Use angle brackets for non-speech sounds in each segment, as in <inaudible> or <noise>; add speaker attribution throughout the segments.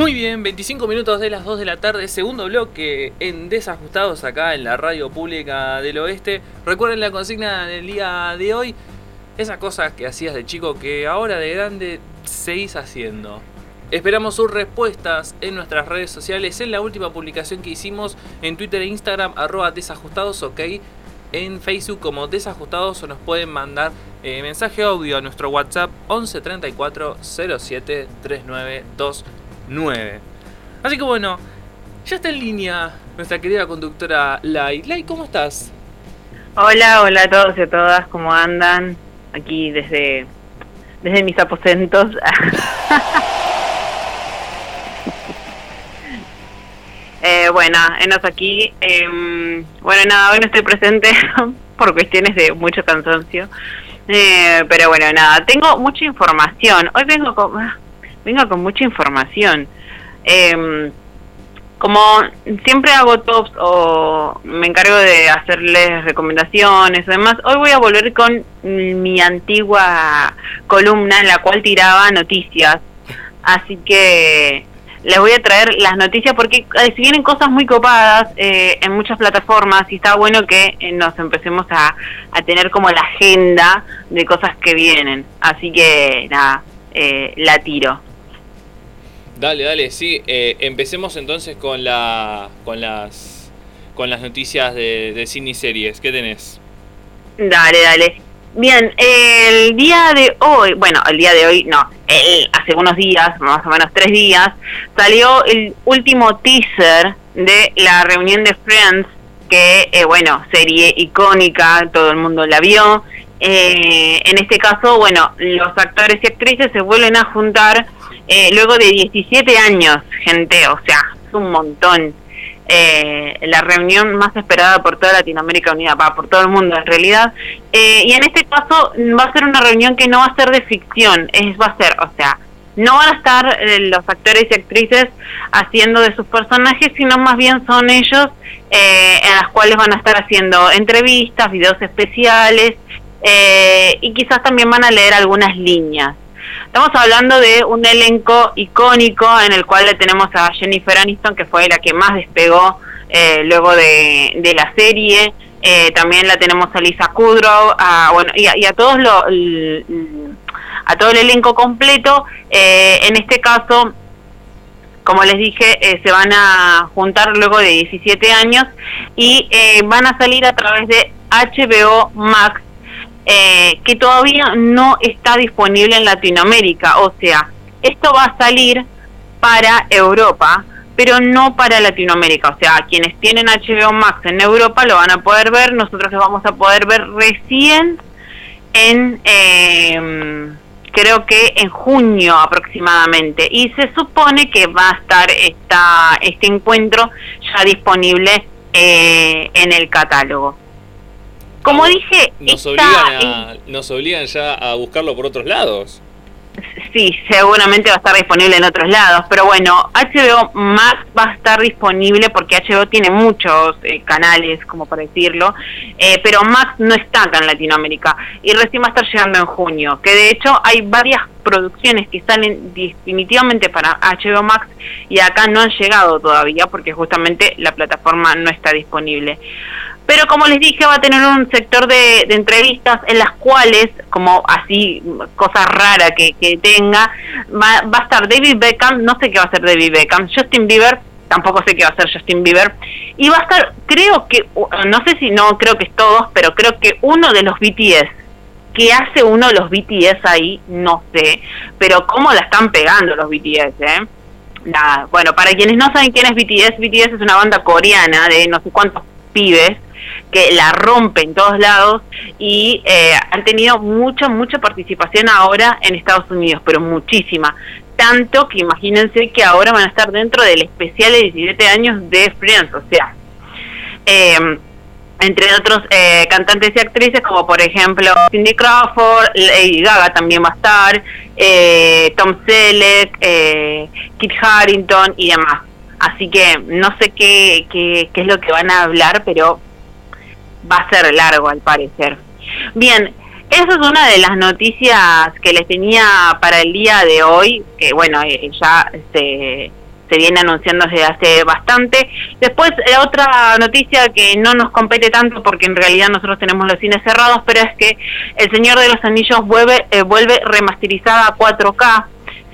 Speaker 1: Muy bien, 25 minutos de las 2 de la tarde, segundo bloque en Desajustados acá en la radio pública del oeste. Recuerden la consigna del día de hoy, esas cosas que hacías de chico que ahora de grande seguís haciendo. Esperamos sus respuestas en nuestras redes sociales, en la última publicación que hicimos en Twitter e Instagram, arroba desajustados, ok, en Facebook como desajustados o nos pueden mandar eh, mensaje audio a nuestro WhatsApp 11 34 07 3929. Así que bueno, ya está en línea nuestra querida conductora Lai. Lai, ¿cómo estás?
Speaker 2: Hola, hola a todos y a todas, ¿cómo andan? Aquí desde, desde mis aposentos. <laughs> Eh, bueno, enos aquí. Em, bueno, nada, hoy no estoy presente <laughs> por cuestiones de mucho cansancio. Eh, pero bueno, nada, tengo mucha información. Hoy vengo con, vengo con mucha información. Eh, como siempre hago tops o me encargo de hacerles recomendaciones y demás, hoy voy a volver con mi antigua columna en la cual tiraba noticias. Así que les voy a traer las noticias porque eh, si vienen cosas muy copadas eh, en muchas plataformas y está bueno que eh, nos empecemos a, a, tener como la agenda de cosas que vienen. Así que nada, la tiro.
Speaker 1: Dale, dale, sí. empecemos entonces con la, con las, con las noticias de, de cine y series. ¿Qué tenés?
Speaker 2: Dale, dale. Bien, el día de hoy, bueno, el día de hoy no, hace unos días, más o menos tres días, salió el último teaser de la reunión de Friends, que, eh, bueno, serie icónica, todo el mundo la vio. Eh, en este caso, bueno, los actores y actrices se vuelven a juntar eh, luego de 17 años, gente, o sea, es un montón eh, la reunión más esperada por toda Latinoamérica Unida, va, por todo el mundo en realidad. Eh, y en este caso va a ser una reunión que no va a ser de ficción, es va a ser, o sea, no van a estar eh, los actores y actrices haciendo de sus personajes, sino más bien son ellos eh, en las cuales van a estar haciendo entrevistas, videos especiales y quizás también van a leer algunas líneas. Estamos hablando de un elenco icónico en el cual le tenemos a Jennifer Aniston, que fue la que más despegó eh, luego de, la serie. Eh, también la tenemos a Lisa Kudrow, a, bueno, y a, todos lo, a todo el elenco completo. Eh, en este caso, como les dije, se van a juntar luego de 17 años y van a salir a través de HBO Max eh, que todavía no está disponible en Latinoamérica. O sea, esto va a salir para Europa, pero no para Latinoamérica. O sea, quienes tienen HBO Max en Europa lo van a poder ver, nosotros lo vamos a poder ver recién en, em, creo que en junio aproximadamente. Y se supone que va a estar esta, este encuentro ya disponible eh, en el catálogo. Como dije,
Speaker 1: nos, obligan nos obligan ya a buscarlo por otros lados.
Speaker 2: Sí, seguramente va a estar disponible en otros lados, pero bueno, HBO Max va a estar disponible porque HBO tiene muchos eh, canales, como para decirlo, eh, pero Max no está acá en Latinoamérica y recién va a estar llegando en junio, que de hecho hay varias producciones que salen definitivamente para HBO Max y acá no han llegado todavía porque justamente la plataforma no está disponible. Pero como les dije, va a tener un sector de, entrevistas en las cuales, como así, cosa rara que, tenga, va, a estar David Beckham, no sé qué va a ser David Beckham, Justin Bieber, tampoco sé qué va a ser Justin Bieber, y va a estar, creo que, no sé si no, creo que es todos, pero creo que uno de los BTS, que hace uno de los BTS ahí, no sé, pero cómo la están pegando los BTS, ¿eh? Nada, bueno, para quienes no saben quién es BTS, BTS es una banda coreana de no sé cuántos pibes que la rompen en todos lados y eh, han tenido mucha, mucha participación ahora en Estados Unidos, pero muchísima. Tanto que imagínense que ahora van a estar dentro del especial de 17 años de Friends, o sea, em, entre otros eh, cantantes y actrices como por ejemplo Cindy Crawford, Lady Gaga también va a estar, eh, Tom Selleck, Kit Harrington y demás. Así que no sé qué, qué, qué es lo que van a hablar, pero va a ser largo al parecer. Bien, esa es una de las noticias que les tenía para el día de hoy, que bueno, eh, ya se, se viene anunciando desde hace bastante. Después, otra noticia que no nos compete tanto porque en realidad nosotros tenemos los cines cerrados, pero es que El Señor de los Anillos vuelve, vuelve remasterizada a 4K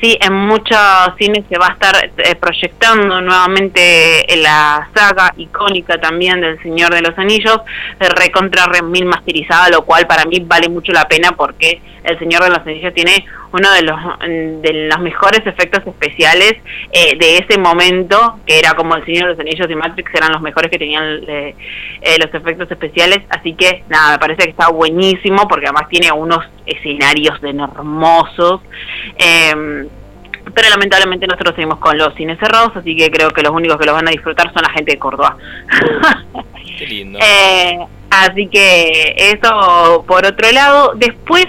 Speaker 2: Sí, en muchos cines se va a estar eh, proyectando nuevamente la saga icónica también del Señor de los Anillos, recontra mil masterizada, lo cual para mí vale mucho la pena porque el Señor de los Anillos tiene uno de los de los mejores efectos especiales eh, de ese momento, que era como el Señor de los Anillos y Matrix eran los mejores que tenían eh, los efectos especiales, así que nada, me parece que está buenísimo porque además tiene unos escenarios de hermosos. Eh, pero lamentablemente nosotros seguimos con los cines cerrados, así que creo que los únicos que los van a disfrutar son la gente de Córdoba.
Speaker 1: Qué lindo. <laughs>
Speaker 2: Eh, así que eso por otro lado. Después,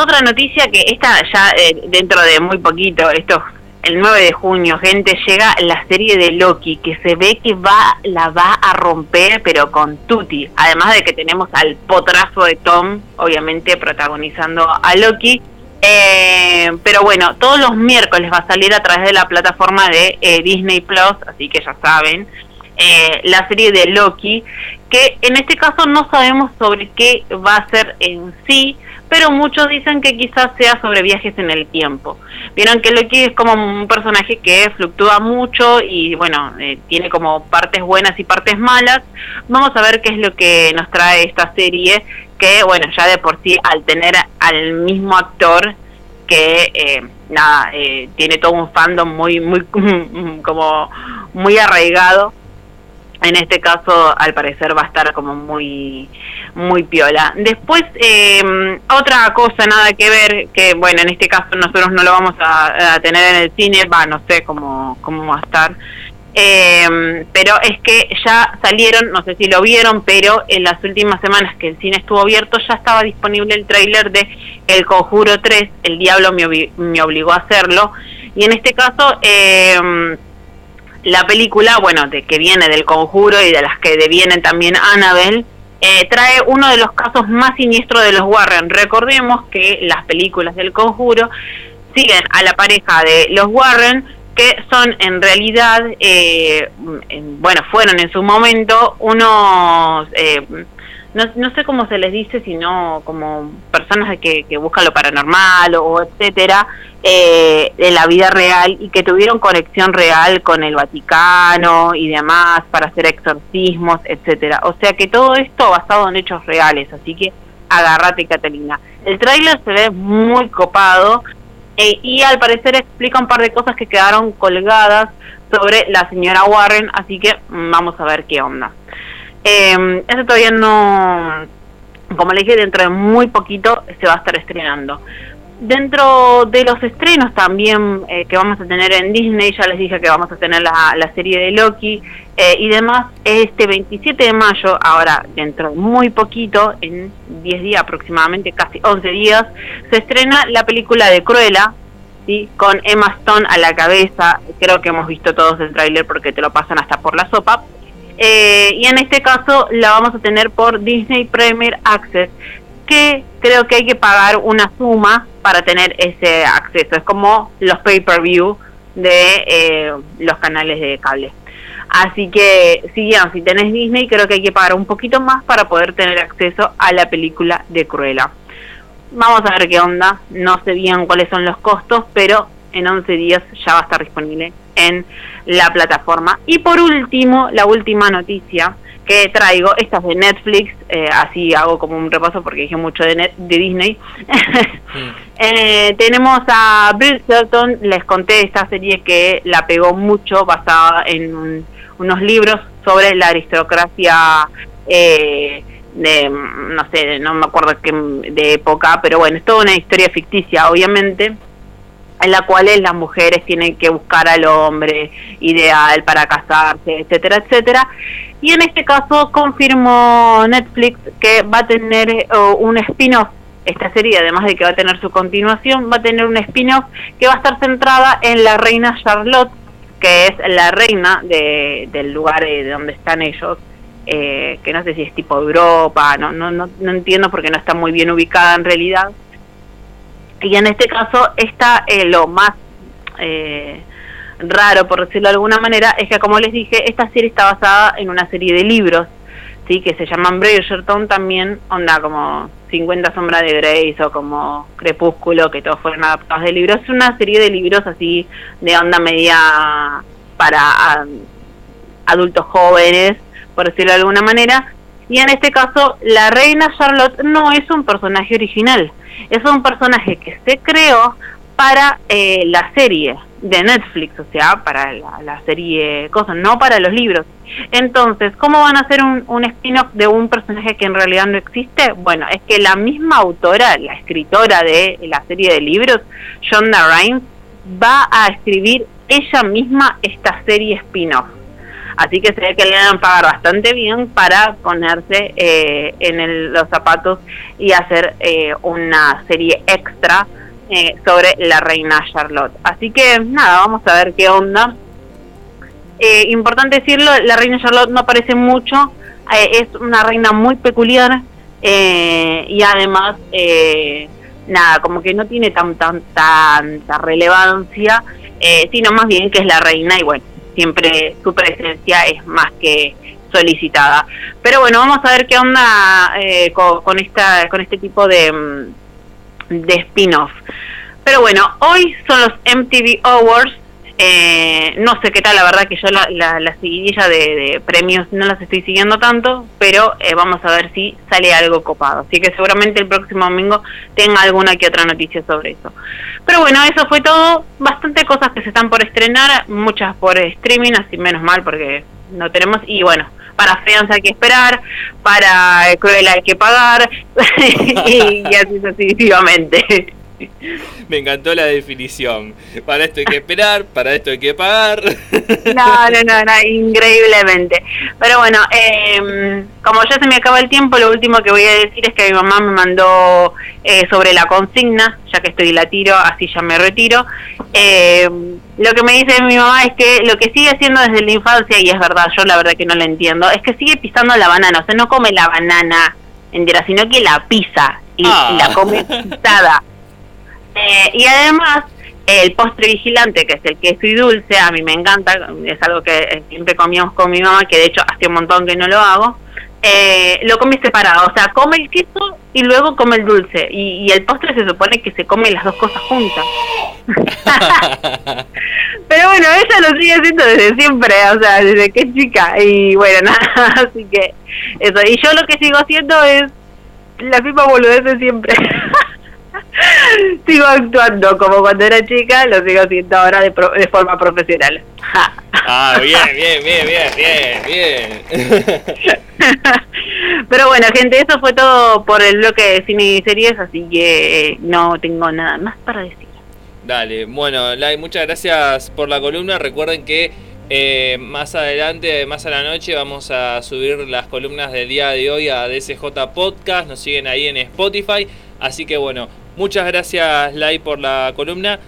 Speaker 2: otra noticia que está ya eh, dentro de muy poquito, esto el 9 de junio, gente, llega la serie de Loki, que se ve que va la va a romper, pero con Tutti. Además de que tenemos al potrazo de Tom, obviamente protagonizando a Loki. Eh, pero bueno, todos los miércoles va a salir a través de la plataforma de eh, Disney Plus, así que ya saben, eh, la serie de Loki, que en este caso no sabemos sobre qué va a ser en sí, pero muchos dicen que quizás sea sobre viajes en el tiempo. Vieron que Loki es como un personaje que fluctúa mucho y bueno, eh, tiene como partes buenas y partes malas. Vamos a ver qué es lo que nos trae esta serie que bueno, ya de por sí al tener al mismo actor que eh, nada, eh, tiene todo un fandom muy, muy, <laughs> como muy arraigado, en este caso al parecer va a estar como muy muy piola. Después, eh, otra cosa, nada que ver, que bueno, en este caso nosotros no lo vamos a, tener en el cine, va, no sé cómo, cómo va a estar, eh, pero es que ya salieron, no sé si lo vieron, pero en las últimas semanas que el cine estuvo abierto ya estaba disponible el tráiler de El Conjuro 3, El Diablo me, me, obligó a hacerlo, y en este caso eh, la película, bueno, de que viene del Conjuro y de las que devienen también Annabelle, eh, trae uno de los casos más siniestros de los Warren. Recordemos que las películas del Conjuro siguen a la pareja de los Warren, que son en realidad, eh, bueno, fueron en su momento unos, eh, no, no, sé cómo se les dice, sino como personas que, que buscan lo paranormal o, etcétera, eh, en la vida real y que tuvieron conexión real con el Vaticano y demás para hacer exorcismos, etcétera. O sea que todo esto basado en hechos reales, así que agárrate Catalina. El tráiler se ve muy copado, eh, y al parecer explica un par de cosas que quedaron colgadas sobre la señora Warren, así que vamos a ver qué onda. Eh, eso todavía no, como le dije, dentro de muy poquito se va a estar estrenando. Dentro de los estrenos también eh, que vamos a tener en Disney, ya les dije que vamos a tener la, la serie de Loki eh, y demás, este 27 de mayo, ahora dentro de muy poquito, en 10 días aproximadamente, casi 11 días, se estrena la película de Cruella, ¿sí? con Emma Stone a la cabeza, creo que hemos visto todos el tráiler porque te lo pasan hasta por la sopa, eh, y en este caso la vamos a tener por Disney Premier Access que creo que hay que pagar una suma para tener ese acceso. Es como los pay-per-view de eh, los canales de cable. Así que, si bien, si tenés Disney, creo que hay que pagar un poquito más para poder tener acceso a la película de Cruella. Vamos a ver qué onda. No sé bien cuáles son los costos, pero en 11 días ya va a estar disponible en la plataforma. Y por último, la última noticia que traigo, estas de Netflix, eh, así hago como un repaso porque dije mucho de, net, de Disney. <laughs> eh, tenemos a Bridgerton, les conté esta serie que la pegó mucho, basada en un, unos libros sobre la aristocracia. Eh, de no sé, no me acuerdo qué de época, pero bueno, es toda una historia ficticia, obviamente, en la cual las mujeres tienen que buscar al hombre ideal para casarse, etcétera, etcétera. Y en este caso confirmó Netflix que va a tener eh, un spin-off. Esta serie, además de que va a tener su continuación, va a tener un spin-off que va a estar centrada en la reina Charlotte, que es la reina de, del lugar de donde están ellos, eh, que no sé si es tipo Europa, no, no, no, no entiendo porque no está muy bien ubicada en realidad y en este caso está eh, lo más eh, raro, por decirlo de alguna manera, es que, como les dije, esta serie está basada en una serie de libros, ¿sí? que se llaman Bridgerton también, onda como 50 sombras de Grey o como Crepúsculo, que todos fueron adaptados de libros. Es una serie de libros así de onda media para adultos jóvenes, por decirlo de alguna manera. Y en este caso, la reina Charlotte no es un personaje original, es un personaje que se creó para eh, la serie de Netflix, o sea, para la, serie cosas, no para los libros. Entonces, ¿cómo van a hacer un, un spin-off de un personaje que en realidad no existe? Bueno, es que la misma autora, la escritora de la serie de libros, Shonda Rhimes, va a escribir ella misma esta serie spin-off. Así que se ve que le van a pagar bastante bien para ponerse eh, en los zapatos y hacer eh, una serie extra eh, sobre la reina Charlotte. Así que nada, vamos a ver qué onda. Eh, importante decirlo, la reina Charlotte no aparece mucho, eh, es una reina muy peculiar y además, nada, como que no tiene tan, tan tanta relevancia, sino más bien que es la reina y bueno, siempre su presencia es más que solicitada. Pero bueno, vamos a ver qué onda con, esta, con este tipo de mm, de spin-off. Pero bueno, hoy son los MTV Awards. Eh, no sé qué tal, la verdad que yo la, la, seguidilla de, premios no las estoy siguiendo tanto, pero eh, vamos a ver si sale algo copado. Así que seguramente el próximo domingo tenga alguna que otra noticia sobre eso. Pero bueno, eso fue todo. Bastante cosas que se están por estrenar, muchas por streaming, así menos mal porque no tenemos. Y bueno, para Fianza hay que esperar, para Cruella hay que pagar, <laughs> y, así sucesivamente. <laughs> <laughs>
Speaker 1: Me encantó la definición. Para esto hay que esperar, para esto hay que pagar. <laughs>
Speaker 2: No, no, no, no increíblemente. Pero bueno, eh, como ya se me acaba el tiempo, lo último que voy a decir es que mi mamá me mandó eh, sobre la consigna, ya que estoy la tiro, así ya me retiro. Eh, lo que me dice mi mamá es que lo que sigue haciendo desde la infancia, y es verdad, yo la verdad que no lo entiendo, es que sigue pisando la banana, o sea, no come la banana entera, sino que la pisa y, ah. la come <laughs> pisada. Eh, y además, el postre vigilante, que es el queso y dulce, a mí me encanta, es algo que siempre comíamos con mi mamá, que de hecho hace un montón que no lo hago, eh, lo come separado, o sea, come el queso y luego come el dulce, y, el postre se supone que se come las dos cosas juntas. <laughs> Pero bueno, ella lo sigue haciendo desde siempre, o sea, desde que es chica, y bueno, <laughs> nada, así que eso, y yo lo que sigo haciendo es la misma boludez de siempre. <laughs> sigo actuando como cuando era chica, lo sigo haciendo ahora de, de forma profesional.
Speaker 1: ah, bien, bien, bien, bien, bien, bien. <laughs>
Speaker 2: Pero bueno, gente, eso fue todo por el bloque de cine y series, así que no tengo nada más para decir.
Speaker 1: Dale, bueno, Lai, muchas gracias por la columna. Recuerden que eh, más adelante, más a la noche, vamos a subir las columnas del día de hoy a DSJ Podcast. Nos siguen ahí en Spotify. Así que bueno, Muchas gracias, Lai, por la columna.